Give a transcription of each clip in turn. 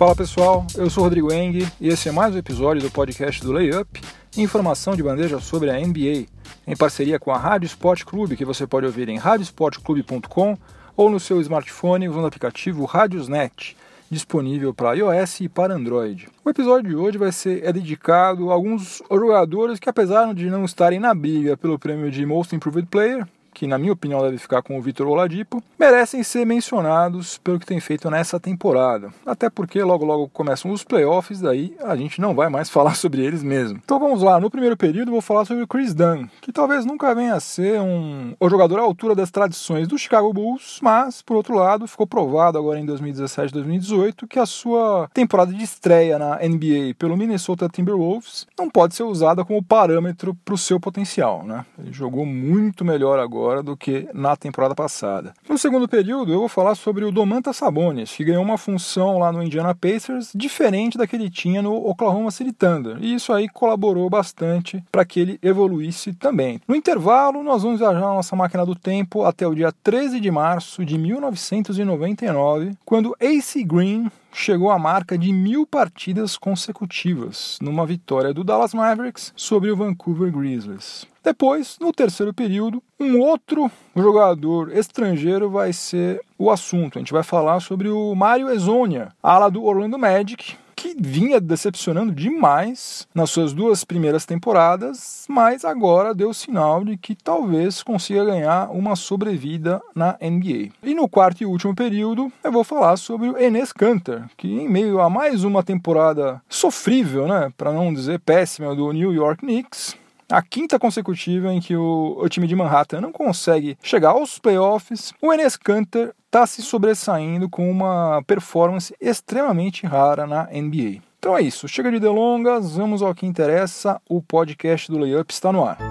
Fala pessoal, eu sou Rodrigo Eng e esse é mais um episódio do podcast do Layup, informação de bandeja sobre a NBA, em parceria com a Rádio Sport Clube, que você pode ouvir em radiosportclube.com ou no seu smartphone usando o aplicativo Radiosnet, disponível para iOS e para Android. O episódio de hoje vai ser é dedicado a alguns jogadores que, apesar de não estarem na briga pelo prêmio de Most Improved Player, que na minha opinião deve ficar com o Vitor Oladipo, merecem ser mencionados pelo que tem feito nessa temporada. Até porque logo logo começam os playoffs, daí a gente não vai mais falar sobre eles mesmo. Então vamos lá, no primeiro período vou falar sobre o Chris Dunn, que talvez nunca venha a ser um o jogador à altura das tradições do Chicago Bulls, mas por outro lado ficou provado agora em 2017 2018 que a sua temporada de estreia na NBA pelo Minnesota Timberwolves não pode ser usada como parâmetro para o seu potencial. Né? Ele jogou muito melhor agora agora do que na temporada passada. No segundo período, eu vou falar sobre o Domantas Sabonis, que ganhou uma função lá no Indiana Pacers diferente da que ele tinha no Oklahoma City Thunder, e isso aí colaborou bastante para que ele evoluísse também. No intervalo, nós vamos viajar na nossa máquina do tempo até o dia 13 de março de 1999, quando Ace Green chegou à marca de mil partidas consecutivas, numa vitória do Dallas Mavericks sobre o Vancouver Grizzlies. Depois, no terceiro período, um outro jogador estrangeiro vai ser o assunto. A gente vai falar sobre o Mario Ezonia, ala do Orlando Magic, vinha decepcionando demais nas suas duas primeiras temporadas, mas agora deu sinal de que talvez consiga ganhar uma sobrevida na NBA. E no quarto e último período, eu vou falar sobre o Enes Kanter, que em meio a mais uma temporada sofrível, né, para não dizer péssima do New York Knicks, a quinta consecutiva em que o, o, time de Manhattan não consegue chegar aos playoffs, o Enes Kanter está se sobressaindo com uma performance extremamente rara na NBA. Então é isso, chega de delongas, vamos ao que interessa, o podcast do Layup está no ar.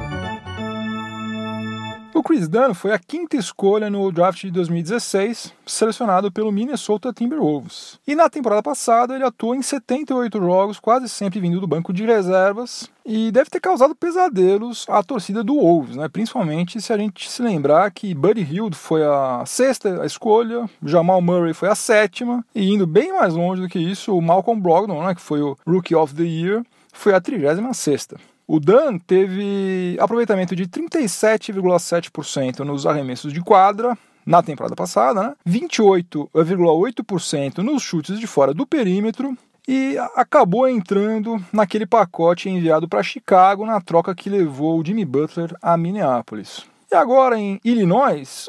O Chris Dunn foi a quinta escolha no draft de 2016, selecionado pelo Minnesota Timberwolves. E na temporada passada ele atuou em 78 jogos, quase sempre vindo do banco de reservas, e deve ter causado pesadelos à torcida do Wolves, né? principalmente se a gente se lembrar que Buddy Hield foi a sexta escolha, Jamal Murray foi a sétima, e indo bem mais longe do que isso, o Malcolm Brogdon, né, que foi o Rookie of the Year, foi a 36 sexta. O Dan teve aproveitamento de 37,7% nos arremessos de quadra na temporada passada, né? 28,8% nos chutes de fora do perímetro e acabou entrando naquele pacote enviado para Chicago na troca que levou o Jimmy Butler a Minneapolis. E agora em Illinois,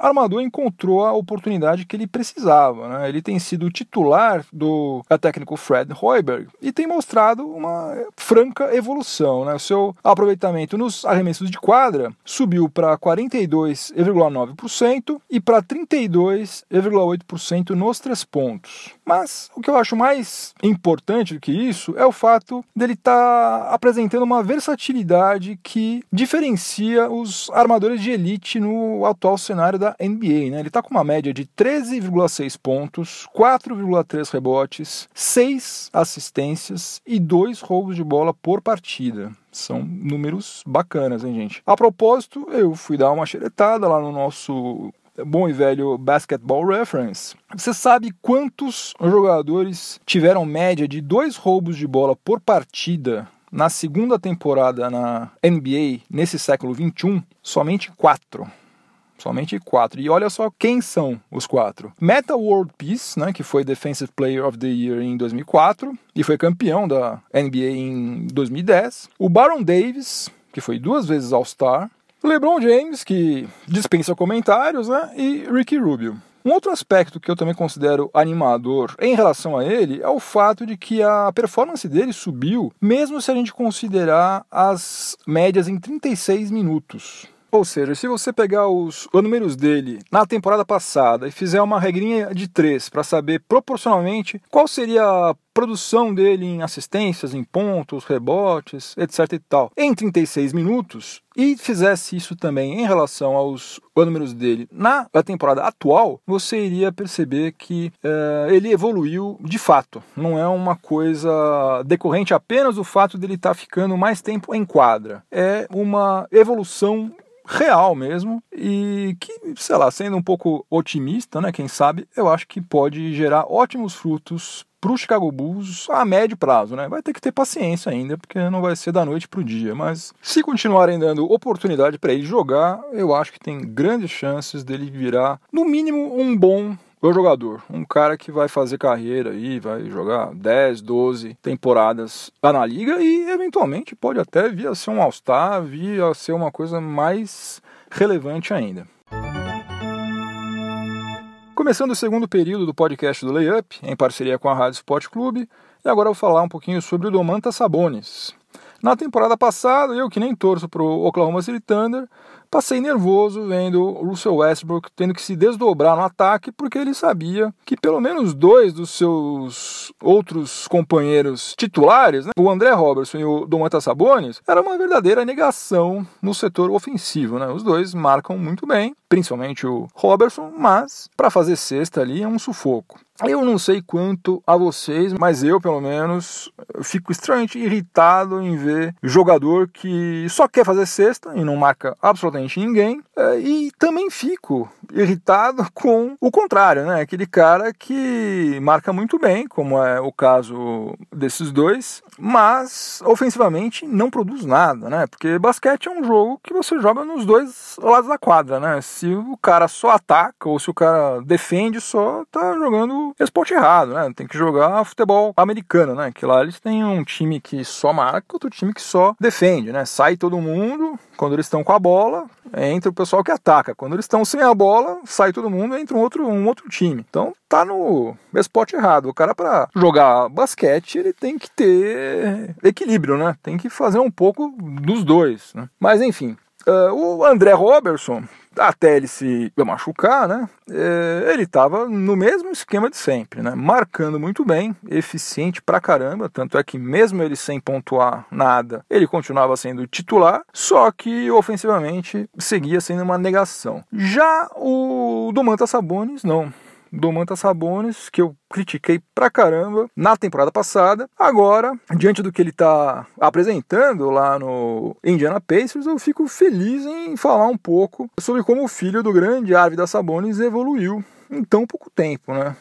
armador encontrou a oportunidade que ele precisava. Né? Ele tem sido titular do técnico Fred Hoiberg e tem mostrado uma franca evolução. Né? O seu aproveitamento nos arremessos de quadra subiu para 42,9% e para 32,8% nos três pontos. Mas o que eu acho mais importante do que isso é o fato dele estar tá apresentando uma versatilidade que diferencia os armadores de elite no atual cenário da NBA. Né? Ele está com uma média de 13,6 pontos, 4,3 rebotes, 6 assistências e 2 roubos de bola por partida. São números bacanas, hein, gente? A propósito, eu fui dar uma xeretada lá no nosso bom e velho Basketball Reference. Você sabe quantos jogadores tiveram média de dois roubos de bola por partida na segunda temporada na NBA nesse século 21? Somente quatro. Somente quatro. E olha só quem são os quatro. Meta World Peace, né, que foi Defensive Player of the Year em 2004 e foi campeão da NBA em 2010. O Baron Davis, que foi duas vezes All-Star. LeBron James, que dispensa comentários, né, e Ricky Rubio. Um outro aspecto que eu também considero animador em relação a ele é o fato de que a performance dele subiu, mesmo se a gente considerar as médias em 36 minutos. Ou seja, se você pegar os, os números dele na temporada passada e fizer uma regrinha de três para saber proporcionalmente qual seria a produção dele em assistências, em pontos, rebotes, etc e tal, em 36 minutos, e fizesse isso também em relação aos números dele na temporada atual, você iria perceber que uh, ele evoluiu de fato. Não é uma coisa decorrente apenas do fato dele estar tá ficando mais tempo em quadra. É uma evolução real mesmo e que, sei lá, sendo um pouco otimista, né, quem sabe, eu acho que pode gerar ótimos frutos para o Chicago Bulls a médio prazo, né? Vai ter que ter paciência ainda, porque não vai ser da noite para o dia. Mas se continuarem dando oportunidade para ele jogar, eu acho que tem grandes chances dele virar, no mínimo, um bom o jogador, um cara que vai fazer carreira aí, vai jogar 10, 12 temporadas lá na liga e eventualmente pode até vir a ser um All-Star, vir a ser uma coisa mais relevante ainda. Começando o segundo período do podcast do Layup, em parceria com a Rádio Sport Clube, e agora eu vou falar um pouquinho sobre o Domantas Sabonis. Na temporada passada, eu que nem torço pro Oklahoma City Thunder, Passei nervoso vendo o Russell Westbrook tendo que se desdobrar no ataque porque ele sabia que pelo menos dois dos seus outros companheiros titulares, né, o André Robertson e o Domantas Sabonis, era uma verdadeira negação no setor ofensivo. Né? Os dois marcam muito bem, principalmente o Robertson, mas para fazer cesta ali é um sufoco. Eu não sei quanto a vocês, mas eu, pelo menos, fico extremamente irritado em ver jogador que só quer fazer cesta e não marca absolutamente ninguém. É, e também fico irritado com o contrário, né? Aquele cara que marca muito bem, como é o caso desses dois, mas ofensivamente não produz nada, né? Porque basquete é um jogo que você joga nos dois lados da quadra, né? Se o cara só ataca ou se o cara defende, só tá jogando esporte errado, né? Tem que jogar futebol americano, né? Que lá eles têm um time que só marca, outro time que só defende, né? Sai todo mundo, quando eles estão com a bola, entra o pessoal que ataca. Quando eles estão sem a bola, sai todo mundo, entra um outro, um outro time. Então tá no esporte errado. O cara para jogar basquete, ele tem que ter equilíbrio, né? Tem que fazer um pouco dos dois, né? Mas enfim, Uh, o André Robertson, até ele se machucar, né? É, ele estava no mesmo esquema de sempre, né? Marcando muito bem, eficiente pra caramba, tanto é que mesmo ele sem pontuar nada, ele continuava sendo titular, só que ofensivamente seguia sendo uma negação. Já o Domantas Sabonis, não Domantas Sabonis, que eu critiquei pra caramba na temporada passada. Agora, diante do que ele tá apresentando lá no Indiana Pacers, eu fico feliz em falar um pouco sobre como o filho do grande Arvidas Sabonis evoluiu em tão pouco tempo, né?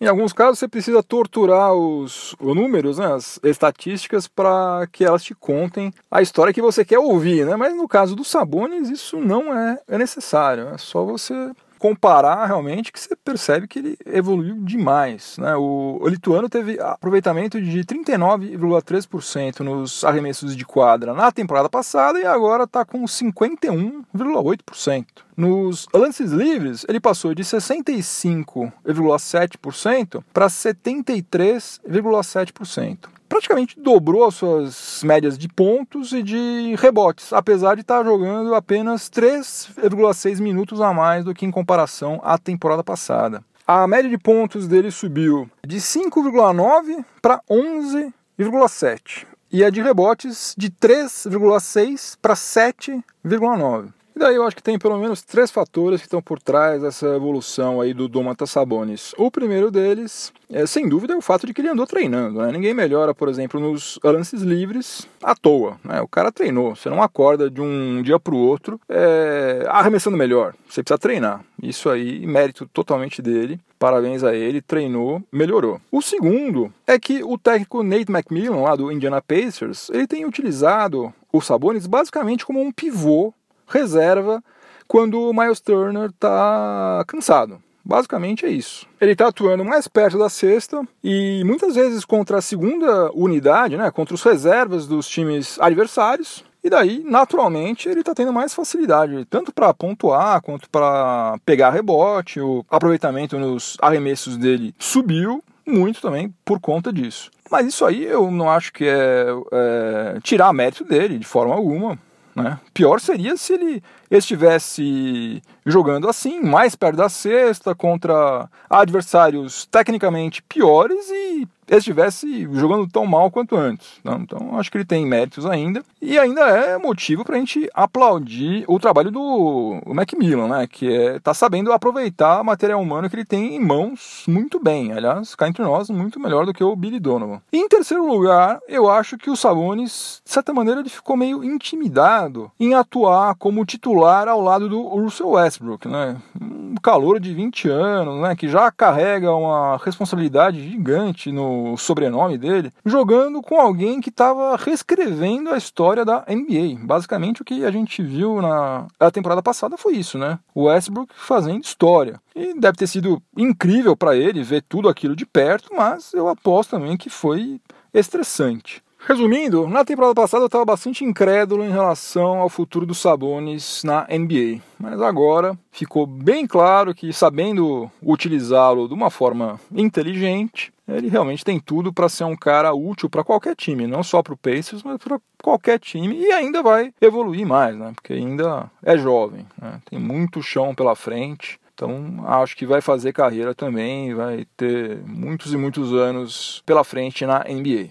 Em alguns casos você precisa torturar os, os números, né, as estatísticas, para que elas te contem a história que você quer ouvir, né? Mas no caso do Sabonis isso não é, é necessário, é só você comparar realmente que você percebe que ele evoluiu demais. Né? O, o lituano teve aproveitamento de 39,3% nos arremessos de quadra na temporada passada e agora está com 51,8%. Nos lances livres, ele passou de 65,7% para 73,7% praticamente dobrou as suas médias de pontos e de rebotes, apesar de estar jogando apenas 3,6 minutos a mais do que em comparação à temporada passada. A média de pontos dele subiu de 5,9 para 11,7 e a de rebotes de 3,6 para 7,9. E daí eu acho que tem pelo menos três fatores que estão por trás dessa evolução aí do Domantas Sabonis. O primeiro deles, é, sem dúvida, é o fato de que ele andou treinando. Né? Ninguém melhora, por exemplo, nos lances livres à toa. Né? O cara treinou. Você não acorda de um dia para o outro é, arremessando melhor. Você precisa treinar. Isso aí, mérito totalmente dele. Parabéns a ele, treinou, melhorou. O segundo é que o técnico Nate McMillan, lá do Indiana Pacers, ele tem utilizado o Sabonis basicamente como um pivô reserva quando o Miles Turner está cansado. Basicamente é isso. Ele está atuando mais perto da sexta e muitas vezes contra a segunda unidade, né, contra os reservas dos times adversários. E daí, naturalmente, ele está tendo mais facilidade, tanto para pontuar quanto para pegar rebote. O aproveitamento nos arremessos dele subiu muito também por conta disso. Mas isso aí eu não acho que é, é tirar mérito dele de forma alguma. Né? Pior seria se ele estivesse jogando assim, mais perto da cesta, contra adversários tecnicamente piores e estivesse jogando tão mal quanto antes. Né? Então acho que ele tem méritos ainda e ainda é motivo para a gente aplaudir o trabalho do Macmillan, né? Que é, tá sabendo aproveitar o material humano que ele tem em mãos muito bem. Aliás, cá entre nós, muito melhor do que o Billy Donovan. E em terceiro lugar, eu acho que o Sabonis, de certa maneira, ele ficou meio intimidado em atuar como titular ao lado do Russell Westbrook, né? Um calor de 20 anos, né? Que já carrega uma responsabilidade gigante no sobrenome dele, jogando com alguém que estava reescrevendo a história da NBA. Basicamente, o que a gente viu na a temporada passada foi isso, né? O Westbrook fazendo história. E deve ter sido incrível para ele ver tudo aquilo de perto, mas eu aposto também que foi estressante. Resumindo, na temporada passada eu estava bastante incrédulo em relação ao futuro dos Sabonis na NBA, mas agora ficou bem claro que, sabendo utilizá-lo de uma forma inteligente, ele realmente tem tudo para ser um cara útil para qualquer time, não só para o Pacers, mas para qualquer time e ainda vai evoluir mais, né? Porque ainda é jovem, né? tem muito chão pela frente. Então, acho que vai fazer carreira também, vai ter muitos e muitos anos pela frente na NBA.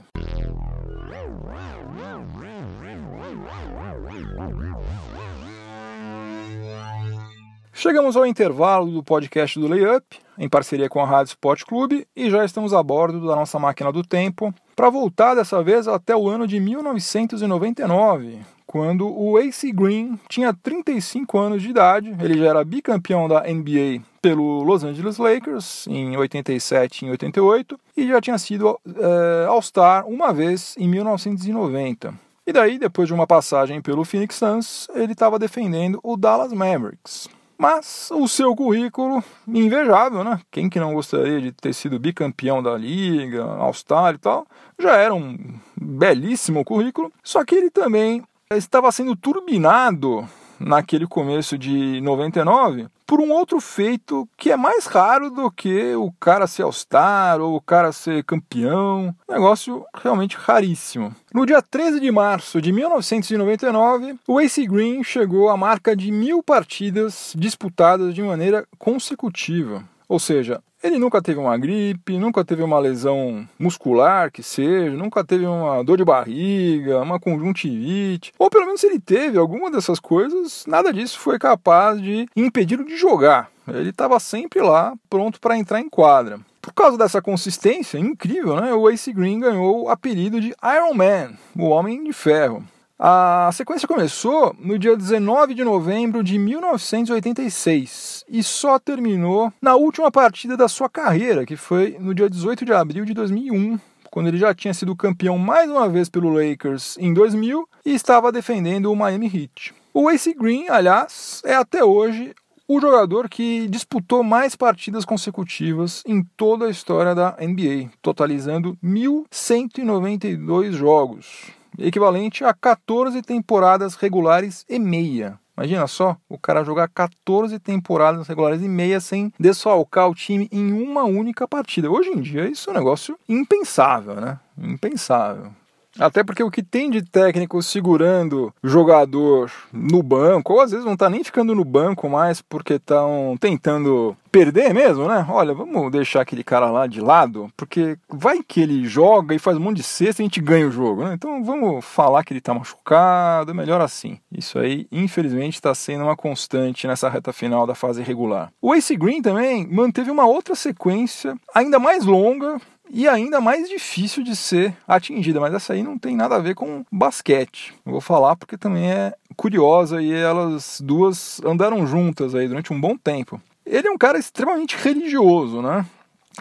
Chegamos ao intervalo do podcast do Layup, em parceria com a Rádio Sport Clube, e já estamos a bordo da nossa máquina do tempo, para voltar dessa vez até o ano de 1999, quando o AC Green tinha 35 anos de idade, ele já era bicampeão da NBA pelo Los Angeles Lakers em 87 e em 88, e já tinha sido é, All-Star uma vez em 1990. E daí, depois de uma passagem pelo Phoenix Suns, ele estava defendendo o Dallas Mavericks. Mas o seu currículo, invejável, né? Quem que não gostaria de ter sido bicampeão da liga, All-Star e tal, já era um belíssimo currículo. Só que ele também estava sendo turbinado naquele começo de 99 por um outro feito que é mais raro do que o cara ser All-Star ou o cara ser campeão. Negócio realmente raríssimo. No dia 13 de março de 1999, o AC Green chegou à marca de mil partidas disputadas de maneira consecutiva. Ou seja, ele nunca teve uma gripe, nunca teve uma lesão muscular que seja, nunca teve uma dor de barriga, uma conjuntivite, ou pelo menos se ele teve alguma dessas coisas, nada disso foi capaz de impedi-lo de jogar. Ele estava sempre lá, pronto para entrar em quadra. Por causa dessa consistência incrível, né, o Ace Green ganhou o apelido de Iron Man, o Homem de Ferro. A sequência começou no dia 19 de novembro de 1986 e só terminou na última partida da sua carreira, que foi no dia 18 de abril de 2001, quando ele já tinha sido campeão mais uma vez pelo Lakers em 2000 e estava defendendo o Miami Heat. O Ace Green, aliás, é até hoje o jogador que disputou mais partidas consecutivas em toda a história da NBA, totalizando 1.192 jogos equivalente a 14 temporadas regulares e meia. Imagina só, o cara jogar 14 temporadas regulares e meia sem desfalcar o time em uma única partida. Hoje em dia isso é um negócio impensável, né? Impensável. Até porque o que tem de técnico segurando jogador no banco, ou às vezes não tá nem ficando no banco mais porque estão tentando perder mesmo, né? Olha, vamos deixar aquele cara lá de lado, porque vai que ele joga e faz um monte de cesta e a gente ganha o jogo, né? Então vamos falar que ele tá machucado, é melhor assim. Isso aí, infelizmente, está sendo uma constante nessa reta final da fase regular. O Ace Green também manteve uma outra sequência ainda mais longa e ainda mais difícil de ser atingida, mas essa aí não tem nada a ver com basquete. Eu vou falar porque também é curiosa e elas duas andaram juntas aí durante um bom tempo. Ele é um cara extremamente religioso, né?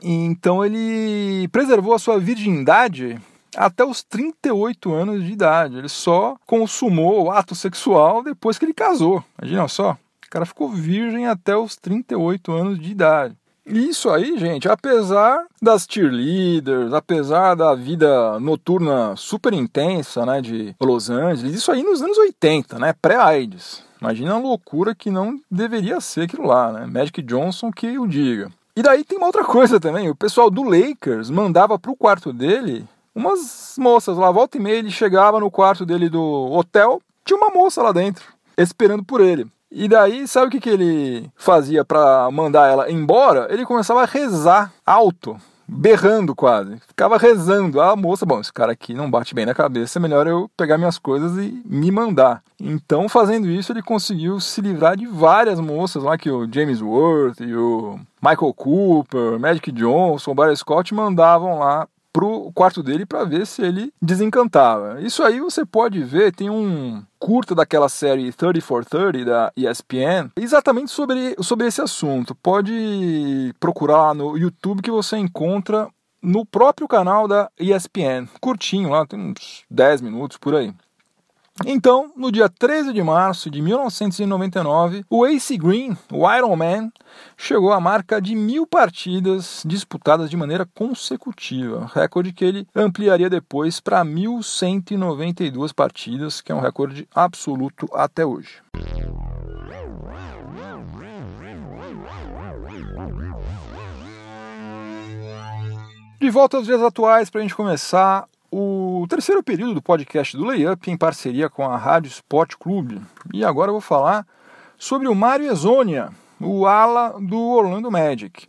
Então ele preservou a sua virgindade até os 38 anos de idade. Ele só consumou o ato sexual depois que ele casou. Imagina só. O cara ficou virgem até os 38 anos de idade. Isso aí, gente, apesar das cheerleaders, apesar da vida noturna super intensa, né, de Los Angeles, isso aí nos anos 80, né, pré-AIDS. Imagina a loucura que não deveria ser aquilo lá, né? Magic Johnson que o diga. E daí tem uma outra coisa também, o pessoal do Lakers mandava pro quarto dele umas moças lá, volta e meia ele chegava no quarto dele do hotel, tinha uma moça lá dentro, esperando por ele. E daí, sabe o que, que ele fazia para mandar ela embora? Ele começava a rezar alto berrando quase. Ficava rezando. A moça, bom, esse cara aqui não bate bem na cabeça, é melhor eu pegar minhas coisas e me mandar. Então, fazendo isso, ele conseguiu se livrar de várias moças lá que o James Worth e o Michael Cooper, Magic Johnson, o Barry Scott mandavam lá pro quarto dele para ver se ele desencantava. Isso aí você pode ver, tem um curta daquela série 30 for 30 da ESPN, exatamente sobre, sobre esse assunto. Pode procurar no YouTube que você encontra no próprio canal da ESPN. Curtinho lá, tem uns 10 minutos por aí. Então, no dia 13 de março de 1999, o Ace Green, o Iron Man, chegou à marca de mil partidas disputadas de maneira consecutiva, recorde que ele ampliaria depois para 1.192 partidas, que é um recorde absoluto até hoje. De volta aos dias atuais, para a gente começar, o terceiro período do podcast do Layup em parceria com a Rádio Sport Clube. E agora eu vou falar sobre o Mário Ezonia, o ala do Orlando Magic.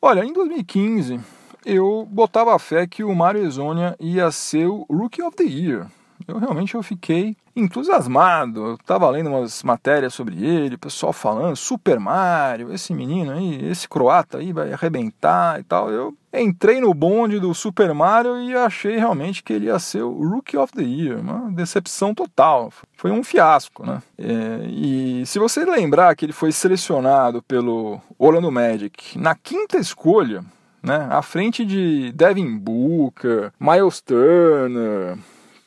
Olha, em 2015 eu botava a fé que o Mário Ezonia ia ser o Rookie of the Year. Eu realmente eu fiquei entusiasmado. Eu estava lendo umas matérias sobre ele, o pessoal falando, Super Mario, esse menino aí, esse croata aí vai arrebentar e tal. Eu entrei no bonde do Super Mario e achei realmente que ele ia ser o Rookie of the Year. Uma decepção total. Foi um fiasco, né? É, e se você lembrar que ele foi selecionado pelo Orlando Magic na quinta escolha, né, à frente de Devin Booker, Miles Turner,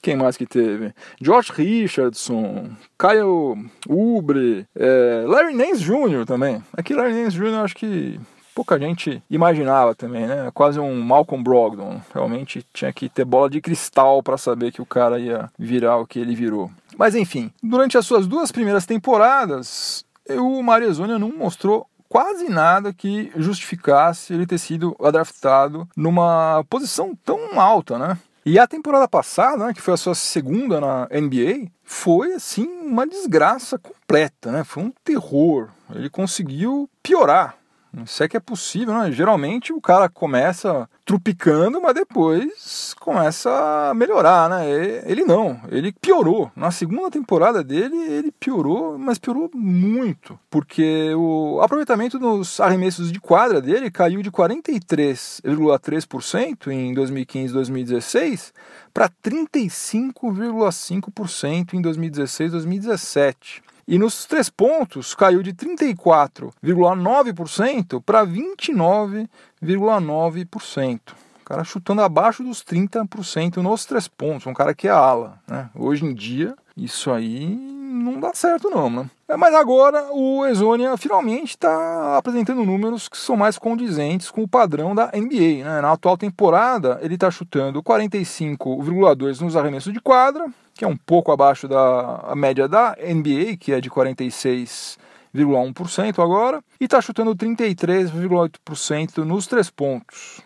quem mais que teve? George Richardson, Kyle Ubre, é, Larry Nance Jr. também. Aqui Larry Nance Jr. acho que pouca gente imaginava também, né? Quase um Malcolm Brogdon. Realmente tinha que ter bola de cristal para saber que o cara ia virar o que ele virou. Mas enfim, durante as suas duas primeiras temporadas, o Marizonia não mostrou quase nada que justificasse ele ter sido adraftado numa posição tão alta, né? E a temporada passada, né, que foi a sua segunda na NBA, foi assim uma desgraça completa, né? Foi um terror. Ele conseguiu piorar isso é que é possível, né? Geralmente o cara começa trupicando, mas depois começa a melhorar, né? Ele não, ele piorou. Na segunda temporada dele, ele piorou, mas piorou muito, porque o aproveitamento nos arremessos de quadra dele caiu de 43,3% em 2015-2016 para 35,5% em 2016-2017. E nos três pontos caiu de 34,9% para 29,9%. O cara chutando abaixo dos 30% nos três pontos, um cara que é ala. Né? Hoje em dia, isso aí não dá certo não, né? É, mas agora o Exonia finalmente está apresentando números que são mais condizentes com o padrão da NBA. Né? Na atual temporada, ele está chutando 45,2 nos arremessos de quadra, que é um pouco abaixo da média da NBA, que é de 46,1% agora, e está chutando 33,8% nos três pontos,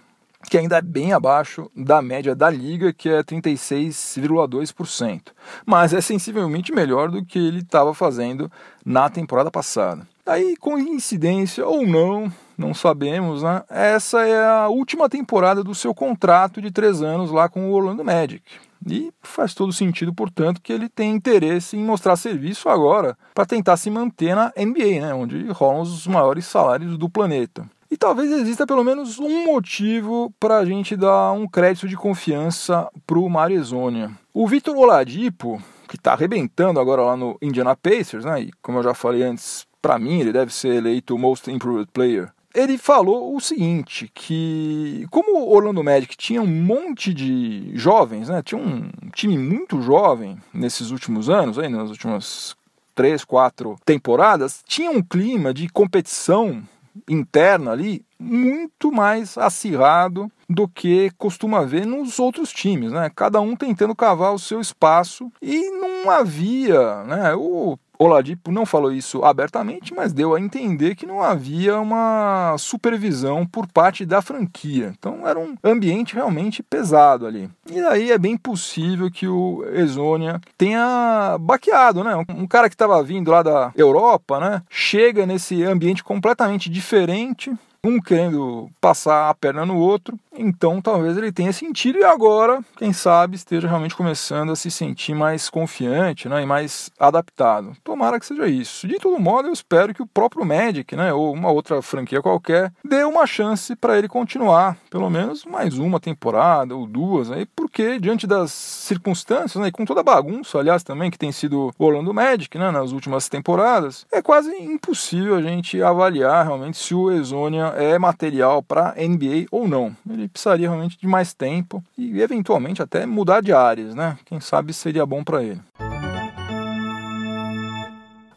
que ainda é bem abaixo da média da liga, que é 36,2%, mas é sensivelmente melhor do que ele estava fazendo na temporada passada. Aí, coincidência ou não, não sabemos, né? Essa é a última temporada do seu contrato de três anos lá com o Orlando Magic. E faz todo sentido, portanto, que ele tem interesse em mostrar serviço agora para tentar se manter na NBA, né, onde rolam os maiores salários do planeta. E talvez exista pelo menos um motivo para a gente dar um crédito de confiança para o Marizonia. O Vitor Oladipo, que está arrebentando agora lá no Indiana Pacers, né, e como eu já falei antes, para mim ele deve ser eleito o Most Improved Player ele falou o seguinte, que como o Orlando Magic tinha um monte de jovens, né, tinha um time muito jovem nesses últimos anos, aí, nas últimas três, quatro temporadas, tinha um clima de competição interna ali muito mais acirrado do que costuma ver nos outros times, né? Cada um tentando cavar o seu espaço e não havia, né? O Oladipo não falou isso abertamente, mas deu a entender que não havia uma supervisão por parte da franquia. Então era um ambiente realmente pesado ali. E aí é bem possível que o Exônia tenha baqueado, né? Um cara que estava vindo lá da Europa, né? Chega nesse ambiente completamente diferente, um querendo passar a perna no outro, Então talvez ele tenha sentido e agora, quem sabe, esteja realmente começando a se sentir mais confiante né, e mais adaptado. Tomara que seja isso. De todo modo, eu espero que o próprio Magic, né, ou uma outra franquia qualquer, dê uma chance para ele continuar, pelo menos mais uma temporada ou duas, aí, porque diante das circunstâncias, né, e com toda a bagunça, aliás, também que tem sido o Orlando Magic né, nas últimas temporadas, é quase impossível a gente avaliar realmente se o Exonia é material para NBA ou não. Ele precisaria realmente de mais tempo e eventualmente até mudar de áreas, né? Quem sabe seria bom para ele.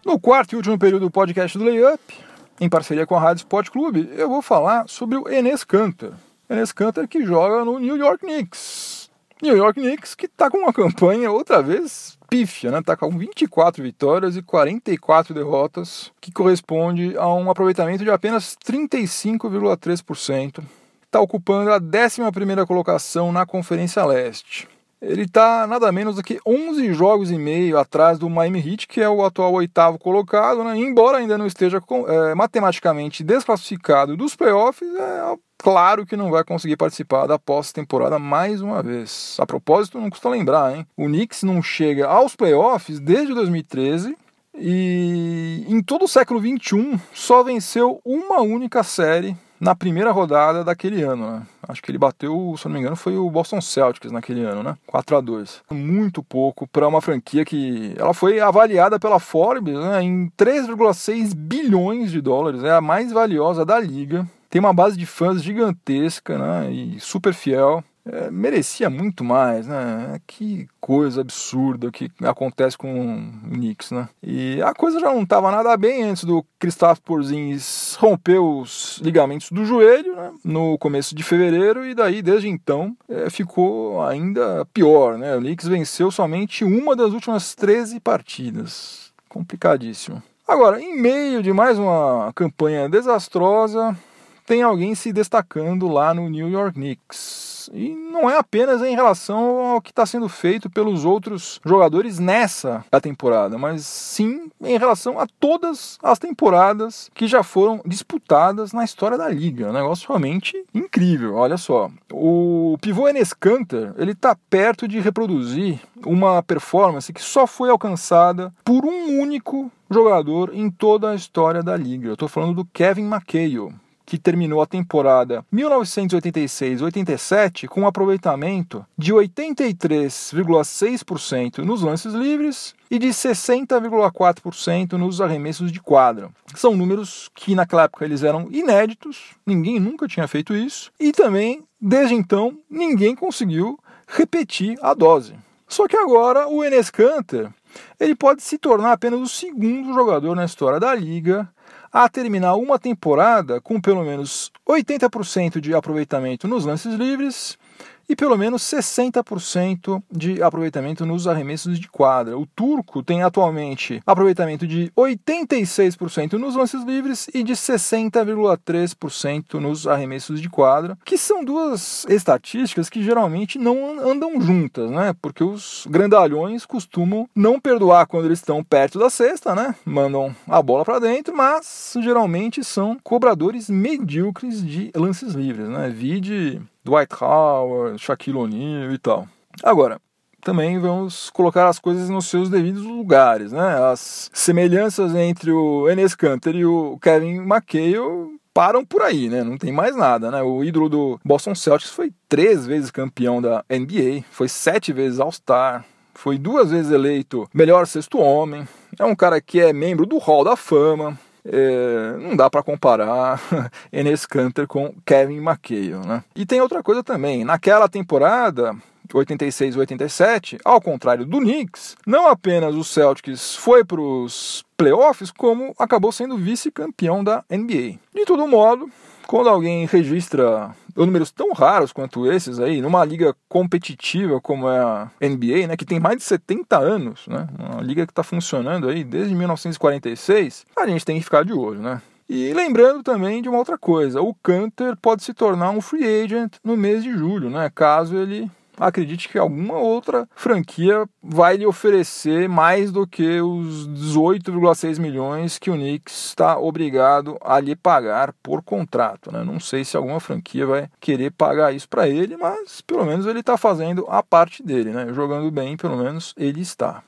No quarto e último período do podcast do Layup, em parceria com a Rádio Sport Clube, eu vou falar sobre o Enes Kanter. Enes Kanter que joga no New York Knicks. New York Knicks que está com uma campanha outra vez pífia, né? Tá com 24 vitórias e 44 derrotas, que corresponde a um aproveitamento de apenas 35,3%. Está ocupando a 11ª colocação na Conferência Leste. Ele está nada menos do que 11 jogos e meio atrás do Miami Heat, que é o atual oitavo colocado, né? embora ainda não esteja é, matematicamente desclassificado dos playoffs, é claro que não vai conseguir participar da pós-temporada mais uma vez. A propósito, não custa lembrar, hein? O Knicks não chega aos playoffs desde 2013 e em todo o século XXI só venceu uma única série na primeira rodada daquele ano, né? Acho que ele bateu, se não me engano, foi o Boston Celtics naquele ano, né? 4 a 2 Muito pouco para uma franquia que ela foi avaliada pela Forbes né, em 3,6 bilhões de dólares, é a mais valiosa da liga. Tem uma base de fãs gigantesca né, e super fiel é, merecia muito mais, né? Que coisa absurda que acontece com o Knicks, né? E a coisa já não estava nada bem antes do Kristaps Porzingis romper os ligamentos do joelho, né? No começo de fevereiro e daí desde então é, ficou ainda pior, né? O Knicks venceu somente uma das últimas 13 partidas, complicadíssimo. Agora, em meio de mais uma campanha desastrosa, tem alguém se destacando lá no New York Knicks e não é apenas em relação ao que está sendo feito pelos outros jogadores nessa temporada, mas sim em relação a todas as temporadas que já foram disputadas na história da liga. Um negócio realmente incrível. Olha só, o pivô Enes Kanter, ele está perto de reproduzir uma performance que só foi alcançada por um único jogador em toda a história da liga. Eu estou falando do Kevin McHale que terminou a temporada 1986-87 com um aproveitamento de 83,6% nos lances livres e de 60,4% nos arremessos de quadra. São números que naquela época eles eram inéditos, ninguém nunca tinha feito isso, e também, desde então, ninguém conseguiu repetir a dose. Só que agora o Enes Kanter ele pode se tornar apenas o segundo jogador na história da liga a terminar uma temporada com pelo menos 80% de aproveitamento nos lances livres e pelo menos 60% de aproveitamento nos arremessos de quadra. O turco tem atualmente aproveitamento de 86% nos lances livres e de 60,3% nos arremessos de quadra, que são duas estatísticas que geralmente não andam juntas, né? Porque os grandalhões costumam não perdoar quando eles estão perto da cesta, né? Mandam a bola para dentro, mas geralmente são cobradores medíocres de lances livres, né? Vide Dwight Howard, Shaquille O'Neal e tal. Agora, também vamos colocar as coisas nos seus devidos lugares, né? As semelhanças entre o Enes Kanter e o Kevin McHale param por aí, né? Não tem mais nada, né? O ídolo do Boston Celtics foi três vezes campeão da NBA, foi sete vezes All-Star, foi duas vezes eleito melhor sexto homem, é um cara que é membro do Hall da Fama, é, não dá para comparar Enes Kanter com Kevin McHale, né? E tem outra coisa também, naquela temporada 86 87, ao contrário do Knicks, não apenas o Celtics foi para os playoffs, como acabou sendo vice-campeão da NBA. De todo modo, quando alguém registra números tão raros quanto esses aí, numa liga competitiva como é a NBA, né, que tem mais de 70 anos, né, uma liga que está funcionando aí desde 1946, a gente tem que ficar de olho, né? E lembrando também de uma outra coisa, o Canter pode se tornar um free agent no mês de julho, né, caso ele acredite que alguma outra franquia vai lhe oferecer mais do que os 18,6 milhões que o Knicks está obrigado a lhe pagar por contrato. Né? Não sei se alguma franquia vai querer pagar isso para ele, mas pelo menos ele está fazendo a parte dele, né? jogando bem, pelo menos ele está.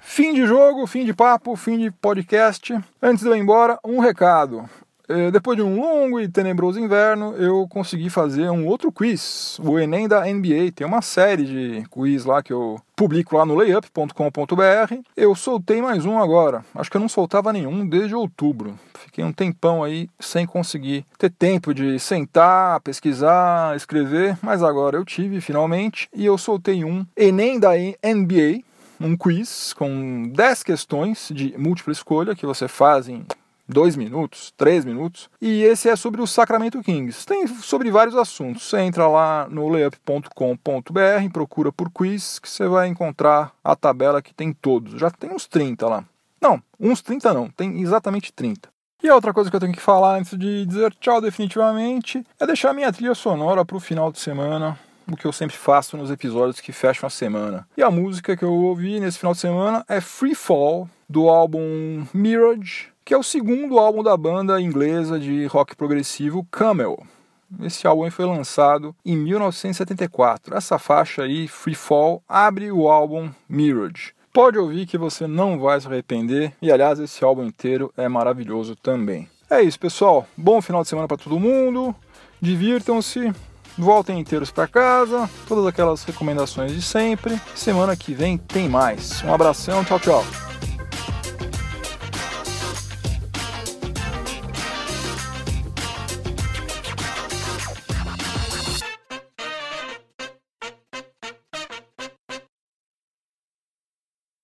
Fim de jogo, fim de papo, fim de podcast. Antes de eu ir embora, um recado. É, depois de um longo e tenebroso inverno, eu consegui fazer um outro quiz, o Enem da NBA. Tem uma série de quiz lá que eu publico lá no layup.com.br. Eu soltei mais um agora. Acho que eu não soltava nenhum desde outubro. Fiquei um tempão aí sem conseguir ter tempo de sentar, pesquisar, escrever, mas agora eu tive finalmente e eu soltei um Enem da NBA, um quiz com 10 questões de múltipla escolha que você faz em dois minutos, três minutos. E esse é sobre o Sacramento Kings. Tem sobre vários assuntos. Você entra lá no layup.com.br, procura por quiz, que você vai encontrar a tabela que tem todos. Já tem uns 30 lá. Não, uns 30 não, tem exatamente 30. E a outra coisa que eu tenho que falar antes de dizer tchau definitivamente é deixar minha trilha sonora para o final de semana, o que eu sempre faço nos episódios que fecham a semana. E a música que eu ouvi nesse final de semana é Free Fall, do álbum Mirage, que é o segundo álbum da banda inglesa de rock progressivo Camel. Esse álbum foi lançado em 1974. Essa faixa aí, Free Fall, abre o álbum Mirage. Pode ouvir que você não vai se arrepender, e aliás, esse álbum inteiro é maravilhoso também. É isso, pessoal. Bom final de semana para todo mundo. Divirtam-se, voltem inteiros para casa, todas aquelas recomendações de sempre. Semana que vem tem mais. Um abração, tchau, tchau.